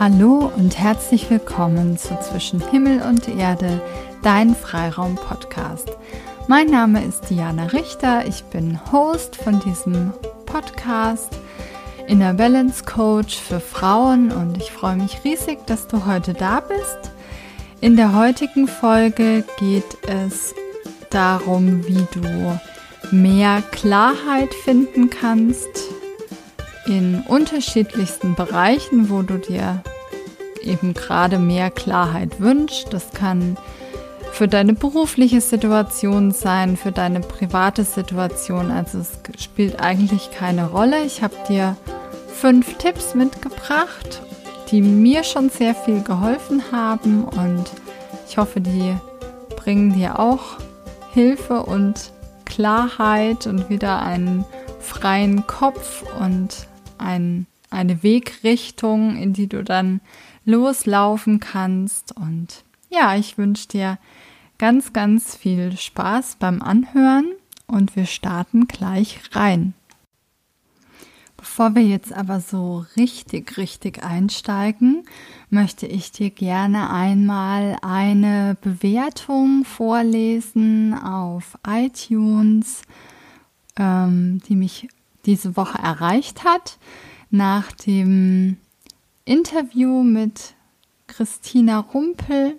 Hallo und herzlich willkommen zu Zwischen Himmel und Erde, dein Freiraum-Podcast. Mein Name ist Diana Richter, ich bin Host von diesem Podcast, Inner Balance Coach für Frauen und ich freue mich riesig, dass du heute da bist. In der heutigen Folge geht es darum, wie du mehr Klarheit finden kannst in unterschiedlichsten Bereichen, wo du dir eben gerade mehr Klarheit wünschst. Das kann für deine berufliche Situation sein, für deine private Situation. Also es spielt eigentlich keine Rolle. Ich habe dir fünf Tipps mitgebracht, die mir schon sehr viel geholfen haben und ich hoffe, die bringen dir auch Hilfe und Klarheit und wieder einen freien Kopf und ein, eine Wegrichtung, in die du dann loslaufen kannst. Und ja, ich wünsche dir ganz, ganz viel Spaß beim Anhören und wir starten gleich rein. Bevor wir jetzt aber so richtig, richtig einsteigen, möchte ich dir gerne einmal eine Bewertung vorlesen auf iTunes, ähm, die mich diese Woche erreicht hat, nach dem Interview mit Christina Rumpel.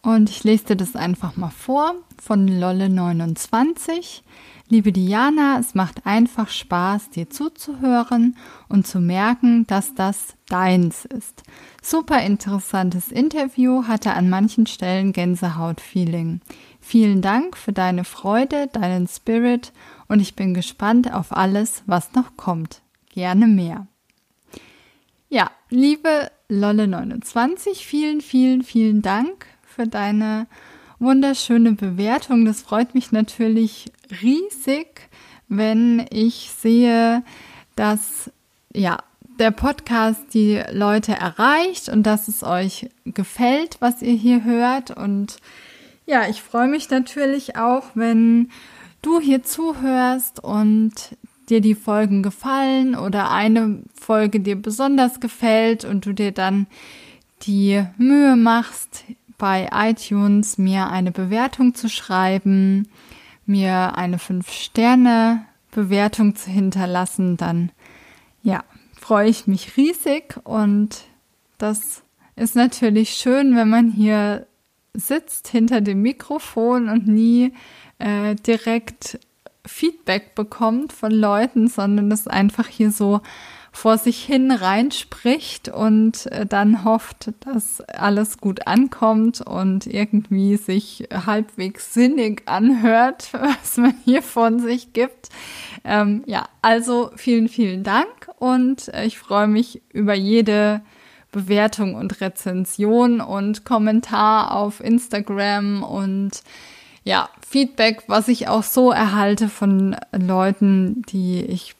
Und ich lese dir das einfach mal vor von Lolle29. Liebe Diana, es macht einfach Spaß, dir zuzuhören und zu merken, dass das deins ist. Super interessantes Interview, hatte an manchen Stellen Gänsehaut-Feeling. Vielen Dank für deine Freude, deinen Spirit und ich bin gespannt auf alles, was noch kommt. Gerne mehr. Ja, liebe Lolle29, vielen, vielen, vielen Dank für deine wunderschöne Bewertung. Das freut mich natürlich riesig, wenn ich sehe, dass ja, der Podcast die Leute erreicht und dass es euch gefällt, was ihr hier hört. Und ja, ich freue mich natürlich auch, wenn du hier zuhörst und dir die Folgen gefallen oder eine Folge dir besonders gefällt und du dir dann die Mühe machst, bei iTunes mir eine Bewertung zu schreiben, mir eine 5-Sterne-Bewertung zu hinterlassen, dann ja, freue ich mich riesig und das ist natürlich schön, wenn man hier sitzt hinter dem Mikrofon und nie äh, direkt Feedback bekommt von Leuten, sondern es einfach hier so vor sich hin reinspricht und äh, dann hofft, dass alles gut ankommt und irgendwie sich halbwegs sinnig anhört, was man hier von sich gibt. Ähm, ja, also vielen, vielen Dank und äh, ich freue mich über jede Bewertung und Rezension und Kommentar auf Instagram und ja, Feedback, was ich auch so erhalte von Leuten, die ich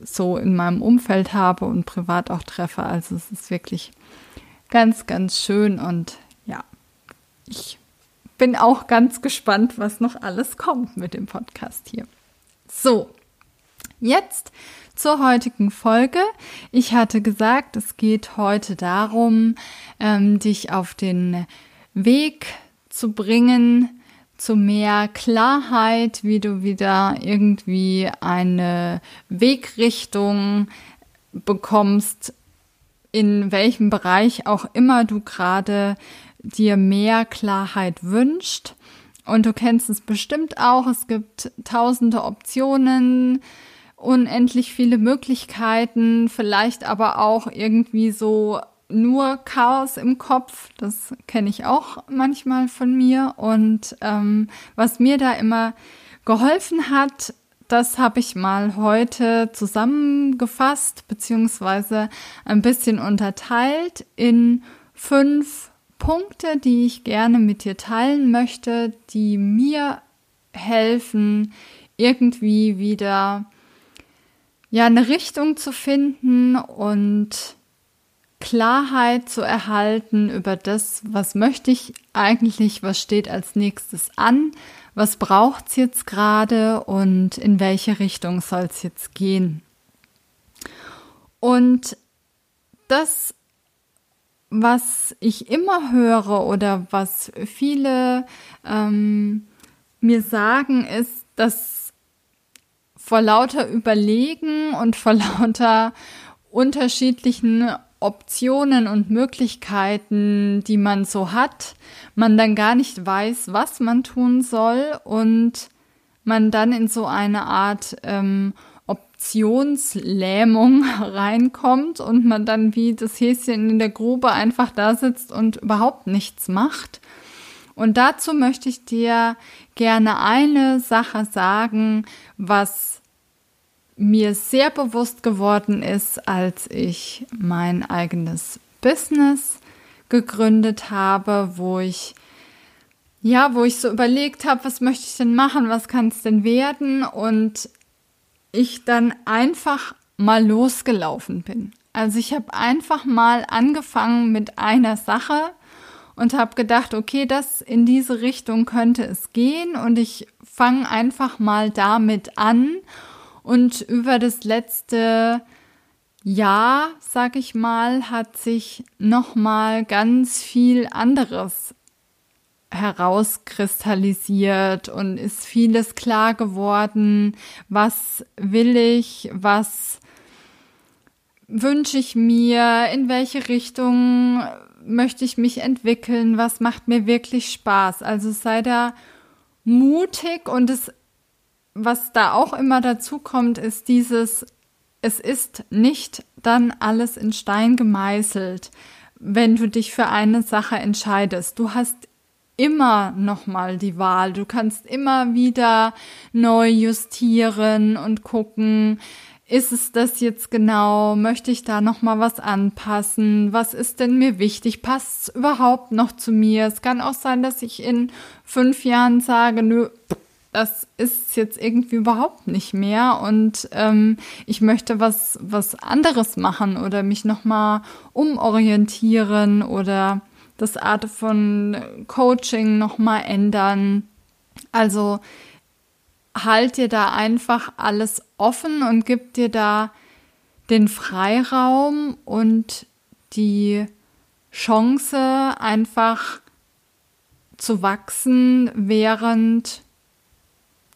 so in meinem Umfeld habe und privat auch treffe. Also es ist wirklich ganz, ganz schön und ja, ich bin auch ganz gespannt, was noch alles kommt mit dem Podcast hier. So, jetzt zur heutigen Folge. Ich hatte gesagt, es geht heute darum, ähm, dich auf den Weg zu bringen, zu mehr Klarheit, wie du wieder irgendwie eine Wegrichtung bekommst, in welchem Bereich auch immer du gerade dir mehr Klarheit wünscht. Und du kennst es bestimmt auch, es gibt tausende Optionen, unendlich viele Möglichkeiten, vielleicht aber auch irgendwie so nur Chaos im Kopf. Das kenne ich auch manchmal von mir. Und ähm, was mir da immer geholfen hat, das habe ich mal heute zusammengefasst beziehungsweise ein bisschen unterteilt in fünf Punkte, die ich gerne mit dir teilen möchte, die mir helfen, irgendwie wieder ja eine Richtung zu finden und Klarheit zu erhalten über das, was möchte ich eigentlich, was steht als nächstes an, was braucht es jetzt gerade und in welche Richtung soll es jetzt gehen. Und das was ich immer höre oder was viele ähm, mir sagen, ist, dass vor lauter Überlegen und vor lauter unterschiedlichen Optionen und Möglichkeiten, die man so hat, man dann gar nicht weiß, was man tun soll und man dann in so eine Art ähm, Optionslähmung reinkommt und man dann wie das Häschen in der Grube einfach da sitzt und überhaupt nichts macht. Und dazu möchte ich dir gerne eine Sache sagen, was mir sehr bewusst geworden ist, als ich mein eigenes Business gegründet habe, wo ich ja, wo ich so überlegt habe, was möchte ich denn machen, was kann es denn werden und ich dann einfach mal losgelaufen bin. Also ich habe einfach mal angefangen mit einer Sache und habe gedacht, okay, das in diese Richtung könnte es gehen und ich fange einfach mal damit an und über das letzte Jahr, sag ich mal, hat sich noch mal ganz viel anderes herauskristallisiert und ist vieles klar geworden. Was will ich? Was wünsche ich mir? In welche Richtung möchte ich mich entwickeln? Was macht mir wirklich Spaß? Also sei da mutig und es, was da auch immer dazu kommt, ist dieses, es ist nicht dann alles in Stein gemeißelt, wenn du dich für eine Sache entscheidest. Du hast immer nochmal die Wahl. Du kannst immer wieder neu justieren und gucken, ist es das jetzt genau? Möchte ich da nochmal was anpassen? Was ist denn mir wichtig? Passt es überhaupt noch zu mir? Es kann auch sein, dass ich in fünf Jahren sage, nö, das ist jetzt irgendwie überhaupt nicht mehr und ähm, ich möchte was was anderes machen oder mich nochmal umorientieren oder das Art von Coaching nochmal ändern. Also halt dir da einfach alles offen und gib dir da den Freiraum und die Chance einfach zu wachsen, während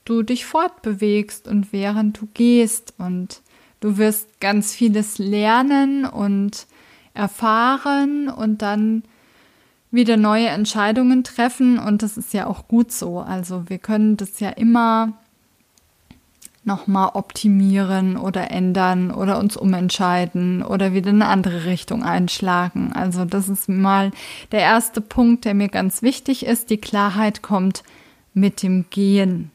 du dich fortbewegst und während du gehst und du wirst ganz vieles lernen und erfahren und dann wieder neue Entscheidungen treffen und das ist ja auch gut so. Also wir können das ja immer nochmal optimieren oder ändern oder uns umentscheiden oder wieder eine andere Richtung einschlagen. Also das ist mal der erste Punkt, der mir ganz wichtig ist. Die Klarheit kommt mit dem Gehen.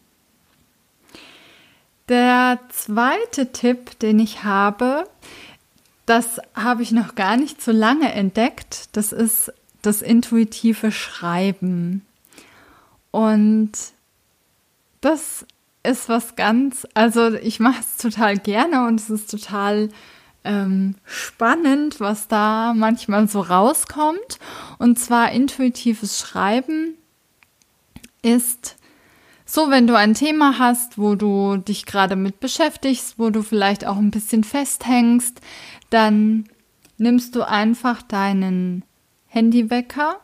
Der zweite Tipp, den ich habe, das habe ich noch gar nicht so lange entdeckt. Das ist das intuitive Schreiben. Und das ist was ganz, also ich mache es total gerne und es ist total ähm, spannend, was da manchmal so rauskommt. Und zwar intuitives Schreiben ist so, wenn du ein Thema hast, wo du dich gerade mit beschäftigst, wo du vielleicht auch ein bisschen festhängst, dann nimmst du einfach deinen Handywecker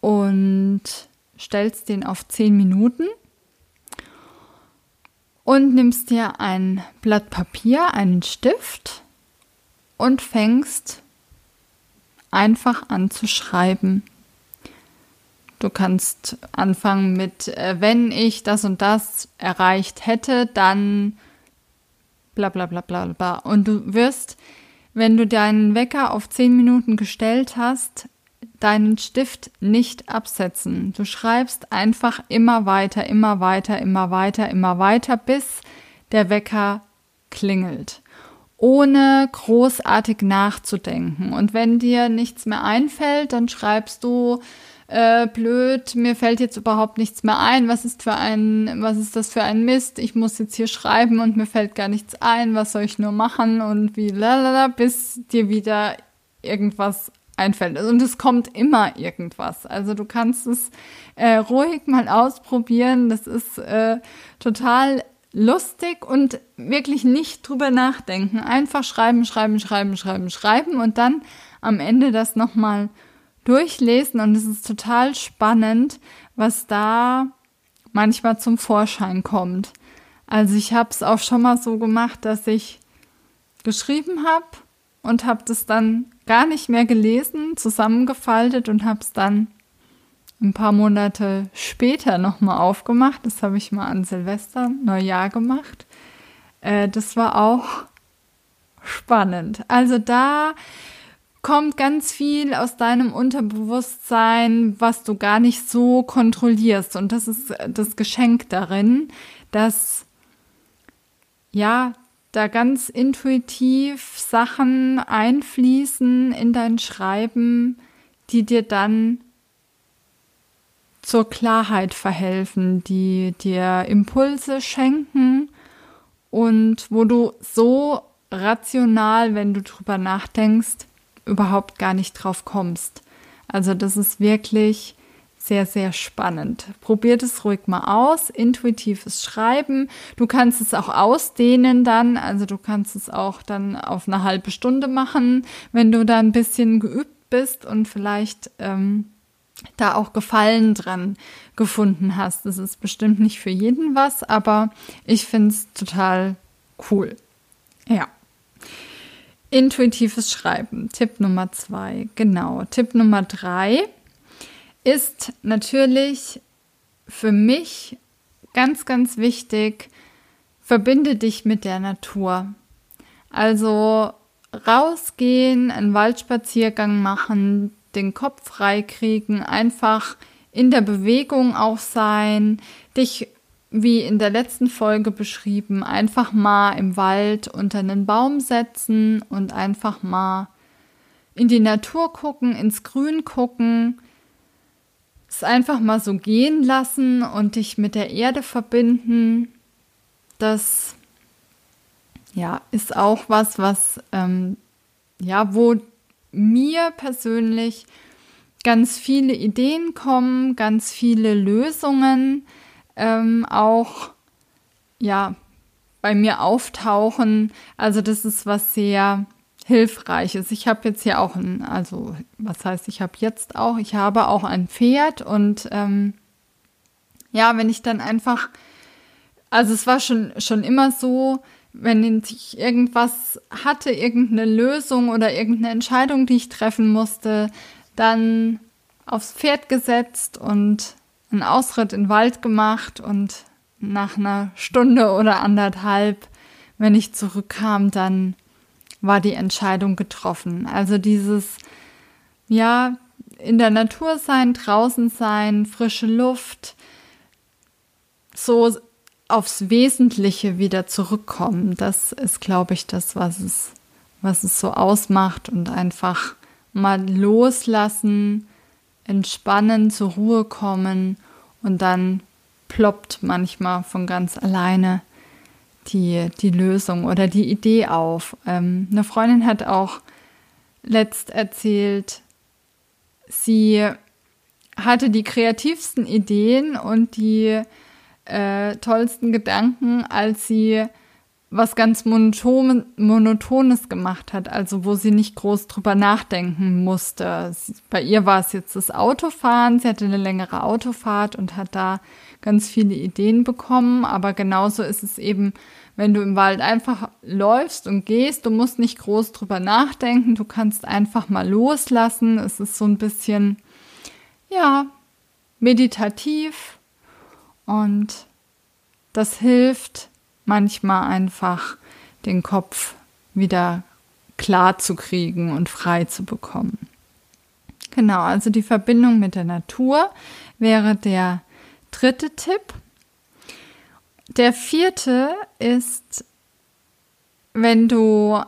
und stellst den auf 10 Minuten und nimmst dir ein Blatt Papier, einen Stift und fängst einfach an zu schreiben. Du kannst anfangen mit, äh, wenn ich das und das erreicht hätte, dann bla bla bla bla bla. Und du wirst wenn du deinen Wecker auf 10 Minuten gestellt hast, deinen Stift nicht absetzen. Du schreibst einfach immer weiter, immer weiter, immer weiter, immer weiter, bis der Wecker klingelt, ohne großartig nachzudenken. Und wenn dir nichts mehr einfällt, dann schreibst du äh, blöd, mir fällt jetzt überhaupt nichts mehr ein, was ist für ein, was ist das für ein Mist, ich muss jetzt hier schreiben und mir fällt gar nichts ein, was soll ich nur machen und wie lalala, bis dir wieder irgendwas einfällt. Und es kommt immer irgendwas. Also du kannst es äh, ruhig mal ausprobieren. Das ist äh, total lustig und wirklich nicht drüber nachdenken. Einfach schreiben, schreiben, schreiben, schreiben, schreiben und dann am Ende das nochmal durchlesen und es ist total spannend, was da manchmal zum Vorschein kommt. Also ich habe es auch schon mal so gemacht, dass ich geschrieben habe und habe das dann gar nicht mehr gelesen, zusammengefaltet und habe es dann ein paar Monate später nochmal aufgemacht. Das habe ich mal an Silvester, Neujahr gemacht. Äh, das war auch spannend. Also da kommt ganz viel aus deinem Unterbewusstsein, was du gar nicht so kontrollierst. Und das ist das Geschenk darin, dass ja, da ganz intuitiv Sachen einfließen in dein Schreiben, die dir dann zur Klarheit verhelfen, die dir Impulse schenken und wo du so rational, wenn du drüber nachdenkst, überhaupt gar nicht drauf kommst. Also das ist wirklich sehr, sehr spannend. Probiert es ruhig mal aus. Intuitives Schreiben. Du kannst es auch ausdehnen dann. Also du kannst es auch dann auf eine halbe Stunde machen, wenn du da ein bisschen geübt bist und vielleicht ähm, da auch Gefallen dran gefunden hast. Das ist bestimmt nicht für jeden was, aber ich finde es total cool. Ja. Intuitives Schreiben. Tipp Nummer zwei. Genau. Tipp Nummer drei ist natürlich für mich ganz, ganz wichtig, verbinde dich mit der Natur. Also rausgehen, einen Waldspaziergang machen, den Kopf frei kriegen, einfach in der Bewegung auch sein, dich wie in der letzten Folge beschrieben, einfach mal im Wald unter einen Baum setzen und einfach mal in die Natur gucken, ins Grün gucken, es einfach mal so gehen lassen und dich mit der Erde verbinden, das ja ist auch was, was ähm, ja, wo mir persönlich ganz viele Ideen kommen, ganz viele Lösungen ähm, auch ja bei mir auftauchen. Also das ist was sehr Hilfreiches. Ich habe jetzt hier auch ein, also was heißt, ich habe jetzt auch, ich habe auch ein Pferd und ähm, ja, wenn ich dann einfach, also es war schon, schon immer so, wenn ich irgendwas hatte, irgendeine Lösung oder irgendeine Entscheidung, die ich treffen musste, dann aufs Pferd gesetzt und einen Ausritt in den Wald gemacht und nach einer Stunde oder anderthalb, wenn ich zurückkam, dann war die Entscheidung getroffen. Also dieses, ja, in der Natur sein, draußen sein, frische Luft, so aufs Wesentliche wieder zurückkommen. Das ist, glaube ich, das, was es, was es so ausmacht und einfach mal loslassen, entspannen, zur Ruhe kommen und dann ploppt manchmal von ganz alleine die, die Lösung oder die Idee auf. Ähm, eine Freundin hat auch letzt erzählt, sie hatte die kreativsten Ideen und die äh, tollsten Gedanken, als sie was ganz Monoton, Monotones gemacht hat, also wo sie nicht groß drüber nachdenken musste. Bei ihr war es jetzt das Autofahren, sie hatte eine längere Autofahrt und hat da ganz viele Ideen bekommen, aber genauso ist es eben, wenn du im Wald einfach läufst und gehst, du musst nicht groß drüber nachdenken, du kannst einfach mal loslassen. Es ist so ein bisschen, ja, meditativ und das hilft manchmal einfach den Kopf wieder klar zu kriegen und frei zu bekommen. Genau, also die Verbindung mit der Natur wäre der dritte Tipp. Der vierte ist, wenn du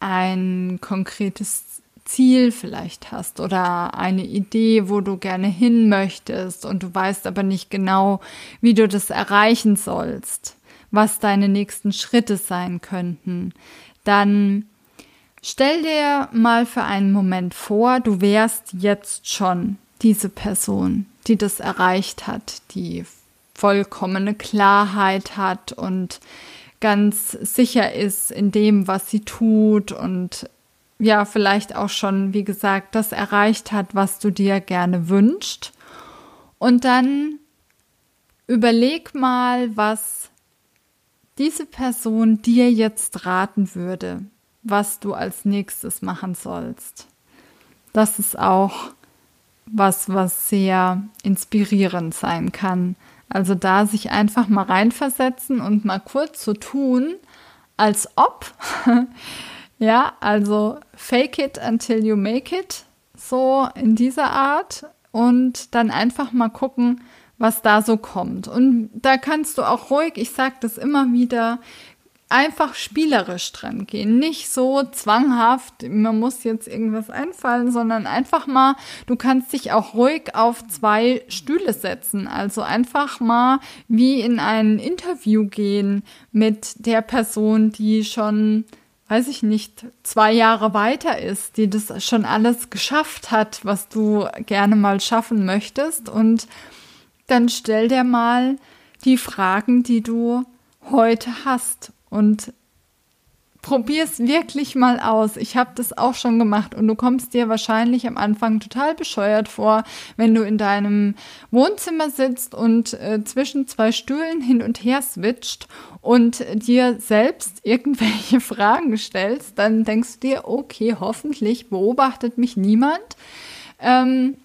ein konkretes Ziel vielleicht hast oder eine Idee, wo du gerne hin möchtest und du weißt aber nicht genau, wie du das erreichen sollst, was deine nächsten Schritte sein könnten, dann stell dir mal für einen Moment vor, du wärst jetzt schon diese Person, die das erreicht hat, die vollkommene Klarheit hat und ganz sicher ist in dem, was sie tut und ja vielleicht auch schon, wie gesagt, das erreicht hat, was du dir gerne wünschst. Und dann überleg mal, was diese Person dir jetzt raten würde, was du als nächstes machen sollst. Das ist auch was, was sehr inspirierend sein kann. Also da sich einfach mal reinversetzen und mal kurz so tun, als ob. ja, also fake it until you make it. So in dieser Art. Und dann einfach mal gucken, was da so kommt. Und da kannst du auch ruhig, ich sage das immer wieder, einfach spielerisch dran gehen. Nicht so zwanghaft, man muss jetzt irgendwas einfallen, sondern einfach mal, du kannst dich auch ruhig auf zwei Stühle setzen. Also einfach mal wie in ein Interview gehen mit der Person, die schon weiß ich nicht, zwei Jahre weiter ist, die das schon alles geschafft hat, was du gerne mal schaffen möchtest. Und dann stell dir mal die Fragen, die du heute hast und probier es wirklich mal aus. Ich habe das auch schon gemacht und du kommst dir wahrscheinlich am Anfang total bescheuert vor, wenn du in deinem Wohnzimmer sitzt und äh, zwischen zwei Stühlen hin und her switcht und dir selbst irgendwelche Fragen stellst. Dann denkst du dir, okay, hoffentlich beobachtet mich niemand. Ähm,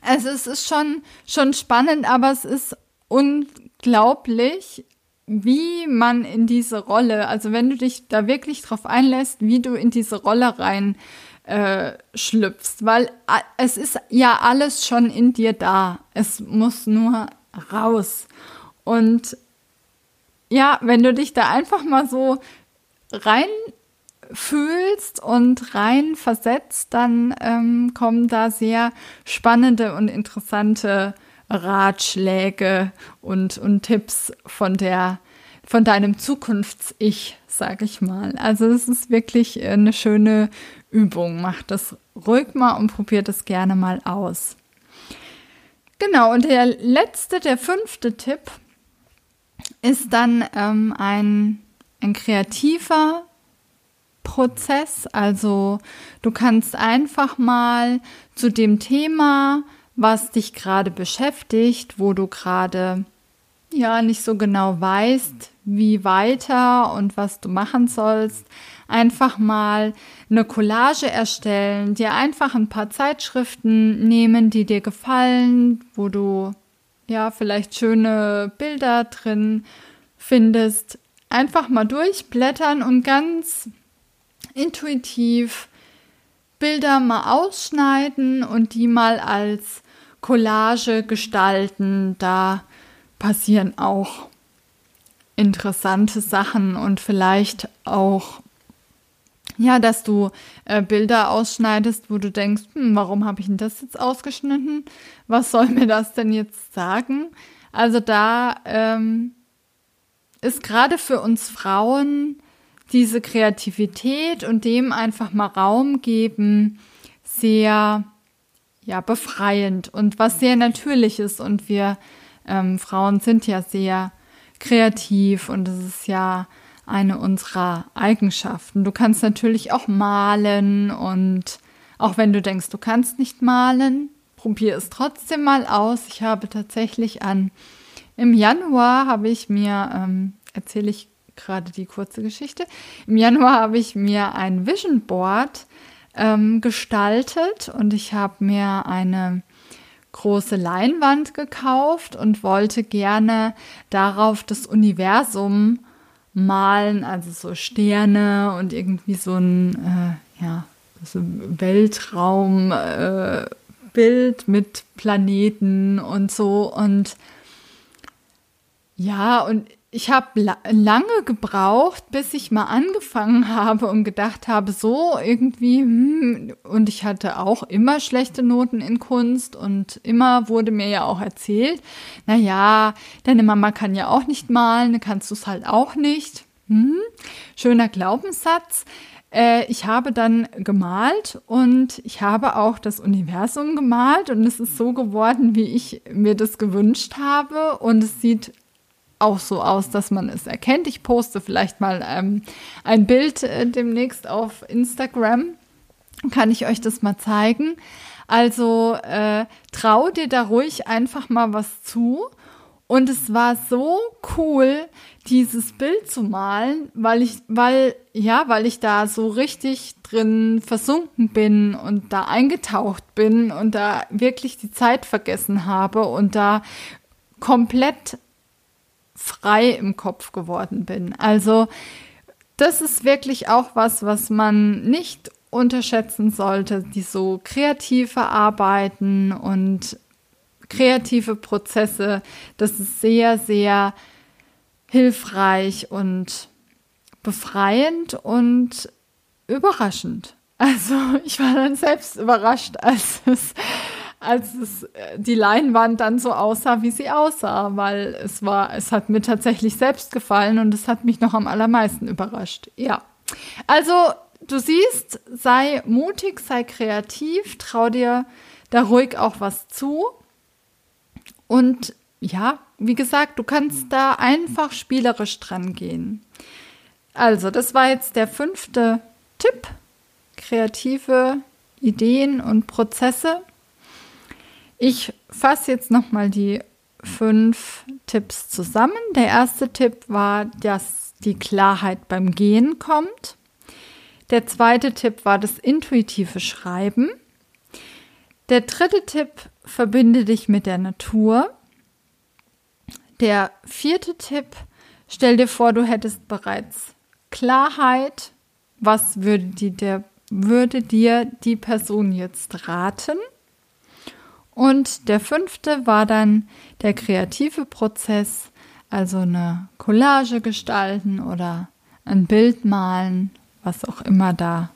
also es ist schon, schon spannend, aber es ist unglaublich, wie man in diese Rolle, also wenn du dich da wirklich drauf einlässt, wie du in diese Rolle rein äh, schlüpfst, weil es ist ja alles schon in dir da. Es muss nur raus. Und ja, wenn du dich da einfach mal so rein fühlst und rein versetzt, dann ähm, kommen da sehr spannende und interessante Ratschläge und, und Tipps von der von deinem Zukunfts-Ich, sag ich mal. Also es ist wirklich eine schöne Übung. Mach das ruhig mal und probier das gerne mal aus. Genau, und der letzte, der fünfte Tipp ist dann ähm, ein, ein kreativer Prozess. Also du kannst einfach mal zu dem Thema, was dich gerade beschäftigt, wo du gerade ja nicht so genau weißt, wie weiter und was du machen sollst, einfach mal eine Collage erstellen, dir einfach ein paar Zeitschriften nehmen, die dir gefallen, wo du ja vielleicht schöne Bilder drin findest, einfach mal durchblättern und ganz intuitiv Bilder mal ausschneiden und die mal als Collage gestalten. Da passieren auch interessante Sachen und vielleicht auch ja, dass du äh, Bilder ausschneidest, wo du denkst, hm, warum habe ich denn das jetzt ausgeschnitten? Was soll mir das denn jetzt sagen? Also da ähm, ist gerade für uns Frauen diese Kreativität und dem einfach mal Raum geben, sehr ja befreiend und was sehr natürliches und wir ähm, Frauen sind ja sehr kreativ und es ist ja eine unserer Eigenschaften. Du kannst natürlich auch malen und auch wenn du denkst, du kannst nicht malen, probier es trotzdem mal aus. Ich habe tatsächlich an im Januar habe ich mir ähm, erzähle ich gerade die kurze Geschichte. Im Januar habe ich mir ein Vision Board ähm, gestaltet und ich habe mir eine große Leinwand gekauft und wollte gerne darauf das Universum malen, also so Sterne und irgendwie so ein äh, ja, so Weltraumbild äh, mit Planeten und so und ja, und ich habe la lange gebraucht, bis ich mal angefangen habe und gedacht habe, so irgendwie, hm, und ich hatte auch immer schlechte Noten in Kunst und immer wurde mir ja auch erzählt, na ja, deine Mama kann ja auch nicht malen, kannst du es halt auch nicht. Hm, schöner Glaubenssatz. Äh, ich habe dann gemalt und ich habe auch das Universum gemalt und es ist so geworden, wie ich mir das gewünscht habe und es sieht auch so aus, dass man es erkennt. Ich poste vielleicht mal ähm, ein Bild äh, demnächst auf Instagram. kann ich euch das mal zeigen. Also äh, trau dir da ruhig einfach mal was zu. Und es war so cool, dieses Bild zu malen, weil ich, weil, ja, weil ich da so richtig drin versunken bin und da eingetaucht bin und da wirklich die Zeit vergessen habe und da komplett frei im Kopf geworden bin. Also, das ist wirklich auch was, was man nicht unterschätzen sollte, die so kreative Arbeiten und kreative Prozesse. Das ist sehr, sehr hilfreich und befreiend und überraschend. Also ich war dann selbst überrascht, als es, als es äh, die Leinwand dann so aussah, wie sie aussah, weil es war, es hat mir tatsächlich selbst gefallen und es hat mich noch am allermeisten überrascht. Ja. Also du siehst, sei mutig, sei kreativ, trau dir da ruhig auch was zu. Und ja, wie gesagt, du kannst da einfach spielerisch dran gehen. Also, das war jetzt der fünfte Tipp. Kreative Ideen und Prozesse. Ich fasse jetzt nochmal die fünf Tipps zusammen. Der erste Tipp war, dass die Klarheit beim Gehen kommt. Der zweite Tipp war das intuitive Schreiben. Der dritte Tipp, verbinde dich mit der Natur. Der vierte Tipp, stell dir vor, du hättest bereits Klarheit. Was würde, die der, würde dir die Person jetzt raten? Und der fünfte war dann der kreative Prozess, also eine Collage gestalten oder ein Bild malen, was auch immer da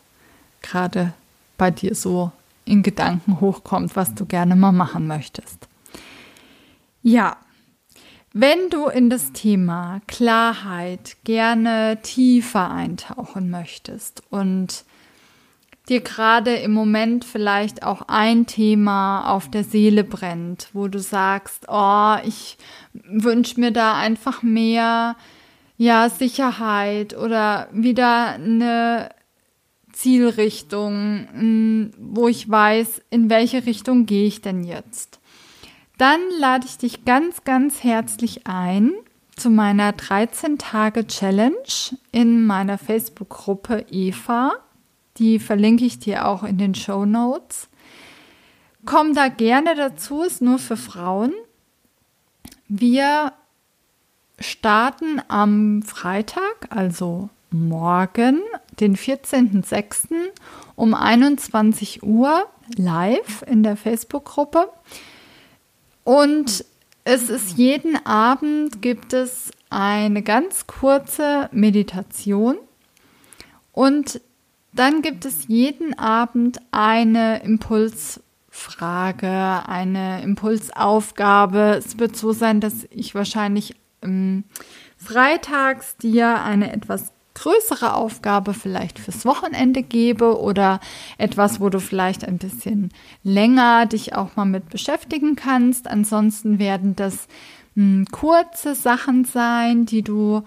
gerade bei dir so in Gedanken hochkommt, was du gerne mal machen möchtest. Ja, wenn du in das Thema Klarheit gerne tiefer eintauchen möchtest und dir gerade im Moment vielleicht auch ein Thema auf der Seele brennt, wo du sagst, oh, ich wünsche mir da einfach mehr ja, Sicherheit oder wieder eine Zielrichtung, wo ich weiß, in welche Richtung gehe ich denn jetzt dann lade ich dich ganz, ganz herzlich ein zu meiner 13-Tage-Challenge in meiner Facebook-Gruppe Eva. Die verlinke ich dir auch in den Show Notes. Komm da gerne dazu, ist nur für Frauen. Wir starten am Freitag, also morgen, den 14.06. um 21 Uhr live in der Facebook-Gruppe. Und es ist jeden Abend gibt es eine ganz kurze Meditation und dann gibt es jeden Abend eine Impulsfrage, eine Impulsaufgabe. Es wird so sein, dass ich wahrscheinlich ähm, freitags dir eine etwas größere Aufgabe vielleicht fürs Wochenende gebe oder etwas, wo du vielleicht ein bisschen länger dich auch mal mit beschäftigen kannst. Ansonsten werden das mh, hm, kurze Sachen sein, die du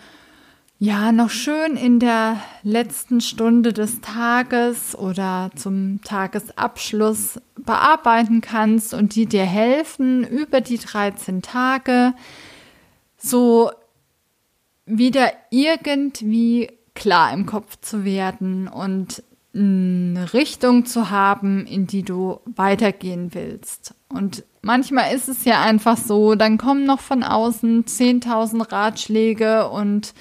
ja noch schön in der letzten Stunde des Tages oder zum Tagesabschluss bearbeiten kannst und die dir helfen, über die 13 Tage so wieder irgendwie klar im Kopf zu werden und eine Richtung zu haben, in die du weitergehen willst. Und manchmal ist es ja einfach so, dann kommen noch von außen 10.000 Ratschläge und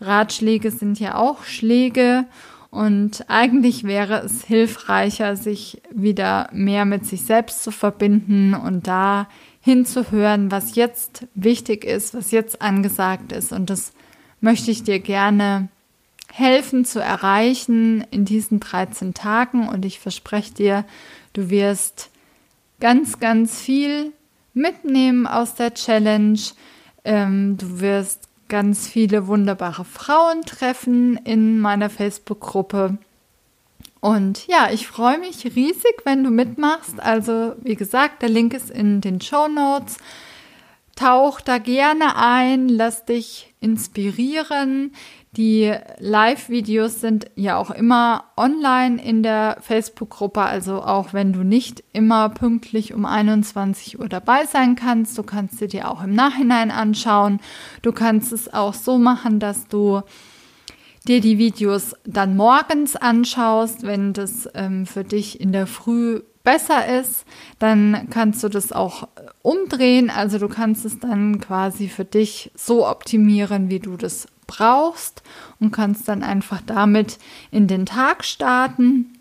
Ratschläge sind ja auch Schläge. Und eigentlich wäre es hilfreicher, sich wieder mehr mit sich selbst zu verbinden und da hinzuhören, was jetzt wichtig ist, was jetzt angesagt ist. Und das möchte ich dir gerne helfen zu erreichen in diesen 13 Tagen. Und ich verspreche dir, du wirst ganz, ganz viel mitnehmen aus der Challenge. Ähm, du wirst ganz viele wunderbare Frauen treffen in meiner Facebook-Gruppe. Und ja, ich freue mich riesig, wenn du mitmachst. Also, wie gesagt, der Link ist in den Show Notes. Tauch da gerne ein, lass dich inspirieren. Die Live-Videos sind ja auch immer online in der Facebook-Gruppe, also auch wenn du nicht immer pünktlich um 21 Uhr dabei sein kannst, du kannst sie dir auch im Nachhinein anschauen. Du kannst es auch so machen, dass du dir die Videos dann morgens anschaust, wenn das ähm, für dich in der Früh besser ist, dann kannst du das auch äh, umdrehen. Also du kannst es dann quasi für dich so optimieren, wie du das brauchst und kannst dann einfach damit in den Tag starten.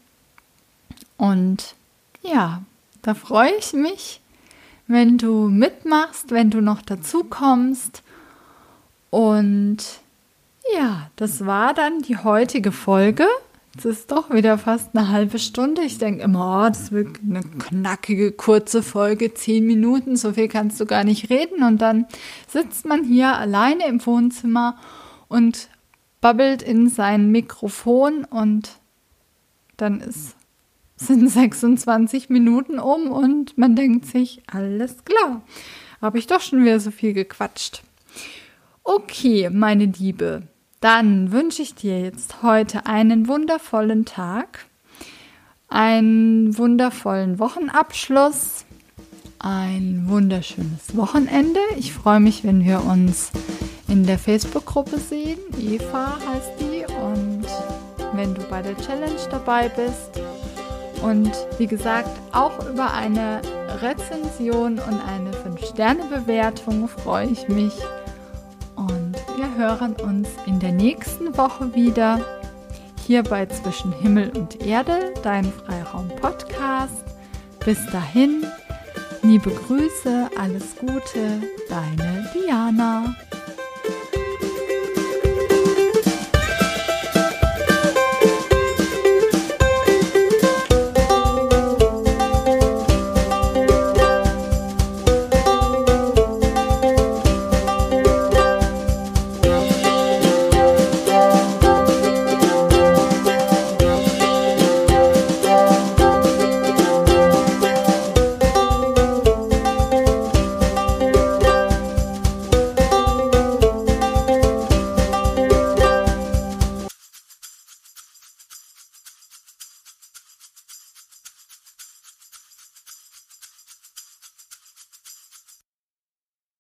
Und ja, da freue ich mich, wenn du mitmachst, wenn du noch dazu kommst. Und ja, das war dann die heutige Folge. Es ist doch wieder fast eine halbe Stunde. Ich denke immer, oh, das wird eine knackige, kurze Folge, zehn Minuten, so viel kannst du gar nicht reden. Und dann sitzt man hier alleine im Wohnzimmer und babbelt in sein Mikrofon und dann ist, sind 26 Minuten um und man denkt sich, alles klar, habe ich doch schon wieder so viel gequatscht. Okay, meine Liebe, dann wünsche ich dir jetzt heute einen wundervollen Tag, einen wundervollen Wochenabschluss, ein wunderschönes Wochenende. Ich freue mich, wenn wir uns in der Facebook-Gruppe sehen. Eva heißt die. Und wenn du bei der Challenge dabei bist. Und wie gesagt, auch über eine Rezension und eine 5-Sterne-Bewertung freue ich mich wir hören uns in der nächsten Woche wieder hier bei Zwischen Himmel und Erde, dein Freiraum-Podcast. Bis dahin, liebe Grüße, alles Gute, deine Diana.